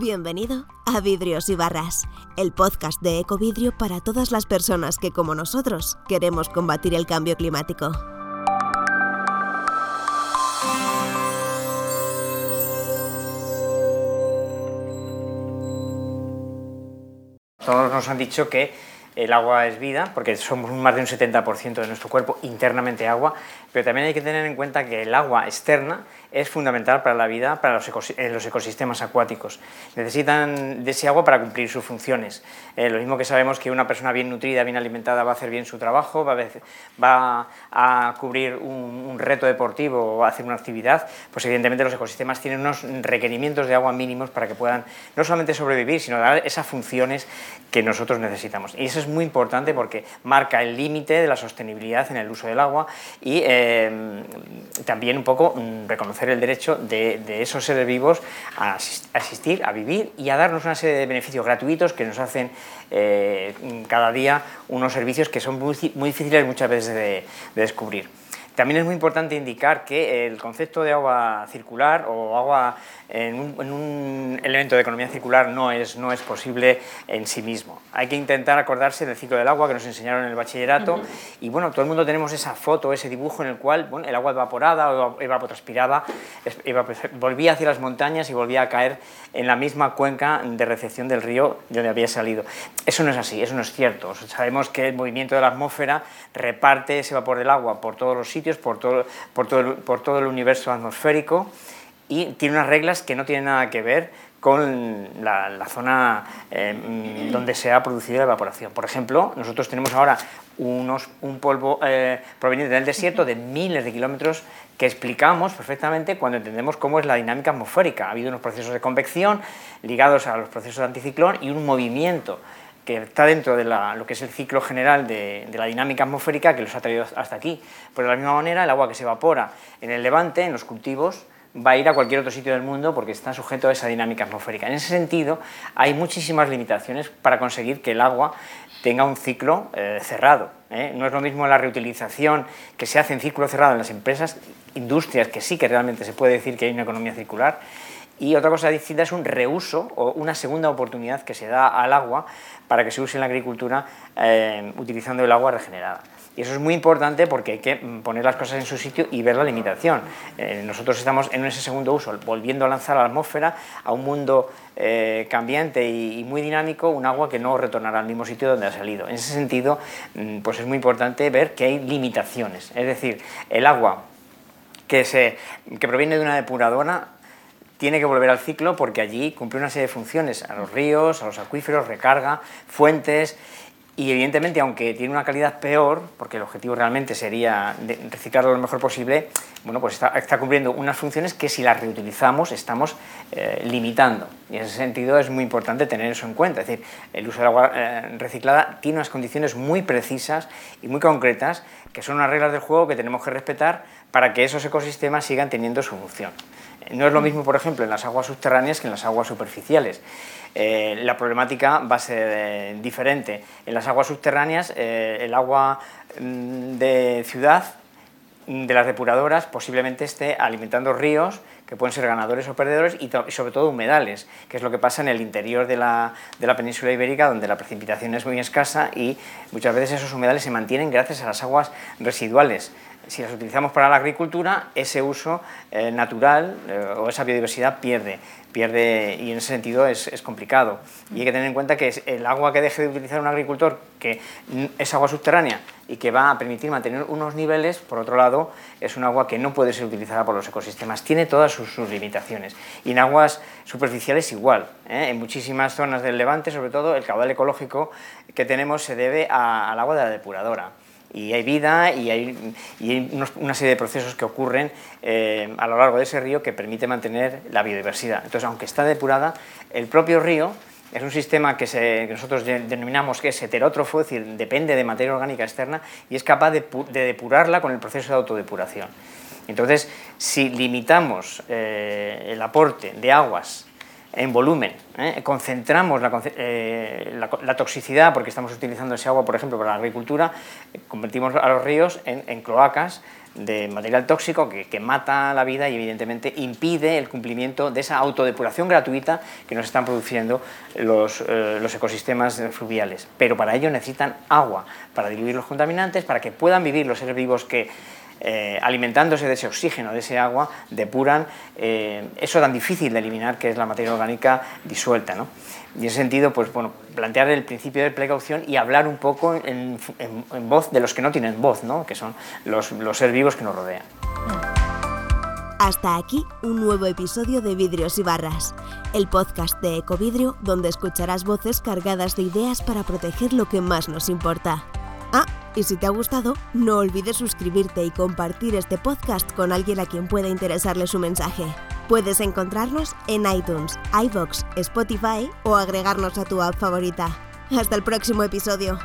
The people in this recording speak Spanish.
Bienvenido a Vidrios y Barras, el podcast de Ecovidrio para todas las personas que, como nosotros, queremos combatir el cambio climático. Todos nos han dicho que el agua es vida, porque somos más de un 70% de nuestro cuerpo internamente agua, pero también hay que tener en cuenta que el agua externa es fundamental para la vida, para los, ecosistemas acuáticos. Necesitan de ese agua para cumplir sus funciones. Eh, lo mismo que sabemos que una persona bien nutrida, bien alimentada va a hacer bien su trabajo, va a, va a cubrir un, reto deportivo o va a hacer una actividad, pues evidentemente los ecosistemas tienen unos requerimientos de agua mínimos para que puedan no solamente sobrevivir, sino dar esas funciones que nosotros necesitamos. Y eso es muy importante porque marca el límite de la sostenibilidad en el uso del agua y eh, también un poco mm, el derecho de, esos seres vivos a asistir, a vivir y a darnos una serie de beneficios gratuitos que nos hacen eh, cada día unos servicios que son muy, difíciles muchas veces de descubrir. También es muy importante indicar que el concepto de agua circular o agua en un, elemento de economía circular no es, no es posible en sí mismo. Hay que intentar acordarse del ciclo del agua que nos enseñaron en el bachillerato y bueno, todo el mundo tenemos esa foto, ese dibujo en el cual bueno, el agua evaporada o evapotranspiraba volvía hacia las montañas y volvía a caer en la misma cuenca de recepción del río de donde había salido. Eso no es así, eso no es cierto. Sabemos que el movimiento de la atmósfera reparte ese vapor del agua por todos los sitios, por todo, por todo, por todo el universo atmosférico y tiene unas reglas que no tienen nada que ver con la, zona eh, donde se ha producido la evaporación. Por ejemplo, nosotros tenemos ahora unos, un polvo eh, proveniente del desierto de miles de kilómetros que explicamos perfectamente cuando entendemos cómo es la dinámica atmosférica. Ha habido unos procesos de convección ligados a los procesos de anticiclón y un movimiento que está dentro de lo que es el ciclo general de, la dinámica atmosférica que los ha traído hasta aquí. Pero de la misma manera, el agua que se evapora en el levante, en los cultivos, va a ir a cualquier otro sitio del mundo porque está sujeto a esa dinámica atmosférica. En ese sentido, hay muchísimas limitaciones para conseguir que el agua tenga un ciclo eh, cerrado. ¿eh? No es lo mismo la reutilización que se hace en ciclo cerrado en las empresas, industrias, que sí que realmente se puede decir que hay una economía circular, y otra cosa distinta es un reuso o una segunda oportunidad que se da al agua para que se use en la agricultura eh, utilizando el agua regenerada. Y eso es muy importante porque hay que mm, poner las cosas en su sitio y ver la limitación. Eh, nosotros estamos en ese segundo uso, volviendo a lanzar a la atmósfera, a un mundo eh, cambiante y, muy dinámico, un agua que no retornará al mismo sitio donde ha salido. En ese sentido, mm, pues es muy importante ver que hay limitaciones. Es decir, el agua que, se, que proviene de una depuradora tiene que volver al ciclo porque allí cumple una serie de funciones, a los ríos, a los acuíferos, recarga, fuentes y evidentemente, aunque tiene una calidad peor, porque el objetivo realmente sería reciclarlo lo mejor posible, bueno, pues está, cumpliendo unas funciones que si las reutilizamos estamos eh, limitando. Y en ese sentido es muy importante tener eso en cuenta. Es decir, el uso del agua eh, reciclada tiene unas condiciones muy precisas y muy concretas, que son unas reglas del juego que tenemos que respetar para que esos ecosistemas sigan teniendo su función. No es lo mismo, por ejemplo, en las aguas subterráneas que en las aguas superficiales. Eh, la problemática va a ser eh, diferente. En las aguas subterráneas, eh, el agua mm, de ciudad, mm, de las depuradoras, posiblemente esté alimentando ríos que pueden ser ganadores o perdedores y, sobre todo humedales, que es lo que pasa en el interior de la, de la, península ibérica, donde la precipitación es muy escasa y muchas veces esos humedales se mantienen gracias a las aguas residuales si las utilizamos para la agricultura, ese uso eh, natural eh, o esa biodiversidad pierde, pierde y en ese sentido es, complicado. Y hay que tener en cuenta que el agua que deje de utilizar un agricultor, que es agua subterránea y que va a permitir mantener unos niveles, por otro lado, es un agua que no puede ser utilizada por los ecosistemas. Tiene todas sus, limitaciones. Y en aguas superficiales igual. ¿eh? En muchísimas zonas del Levante, sobre todo, el caudal ecológico que tenemos se debe al agua de la depuradora y hay vida y hay, una serie de procesos que ocurren eh, a lo largo de ese río que permite mantener la biodiversidad. Entonces, aunque está depurada, el propio río es un sistema que, nosotros denominamos que es heterótrofo, es decir, depende de materia orgánica externa y es capaz de, depurarla con el proceso de autodepuración. Entonces, si limitamos eh, el aporte de aguas en volumen. ¿eh? Concentramos eh, la, toxicidad, porque estamos utilizando ese agua, por ejemplo, para la agricultura, convertimos a los ríos en, cloacas de material tóxico que, mata la vida y evidentemente impide el cumplimiento de esa autodepuración gratuita que nos están produciendo los, eh, los ecosistemas fluviales. Pero para ello necesitan agua, para diluir los contaminantes, para que puedan vivir los seres vivos que eh, alimentándose de ese oxígeno, de ese agua, depuran eh, eso tan difícil de eliminar que es la materia orgánica disuelta. ¿no? Y en ese sentido, pues bueno, plantear el principio de precaución y hablar un poco en, voz de los que no tienen voz, ¿no? que son los, los seres vivos que nos rodean. Hasta aquí un nuevo episodio de Vidrios y Barras, el podcast de Ecovidrio donde escucharás voces cargadas de ideas para proteger lo que más nos importa. Ah, y si te ha gustado, no olvides suscribirte y compartir este podcast con alguien a quien pueda interesarle su mensaje. Puedes encontrarnos en iTunes, iVoox, Spotify o agregarnos a tu app favorita. Hasta el próximo episodio.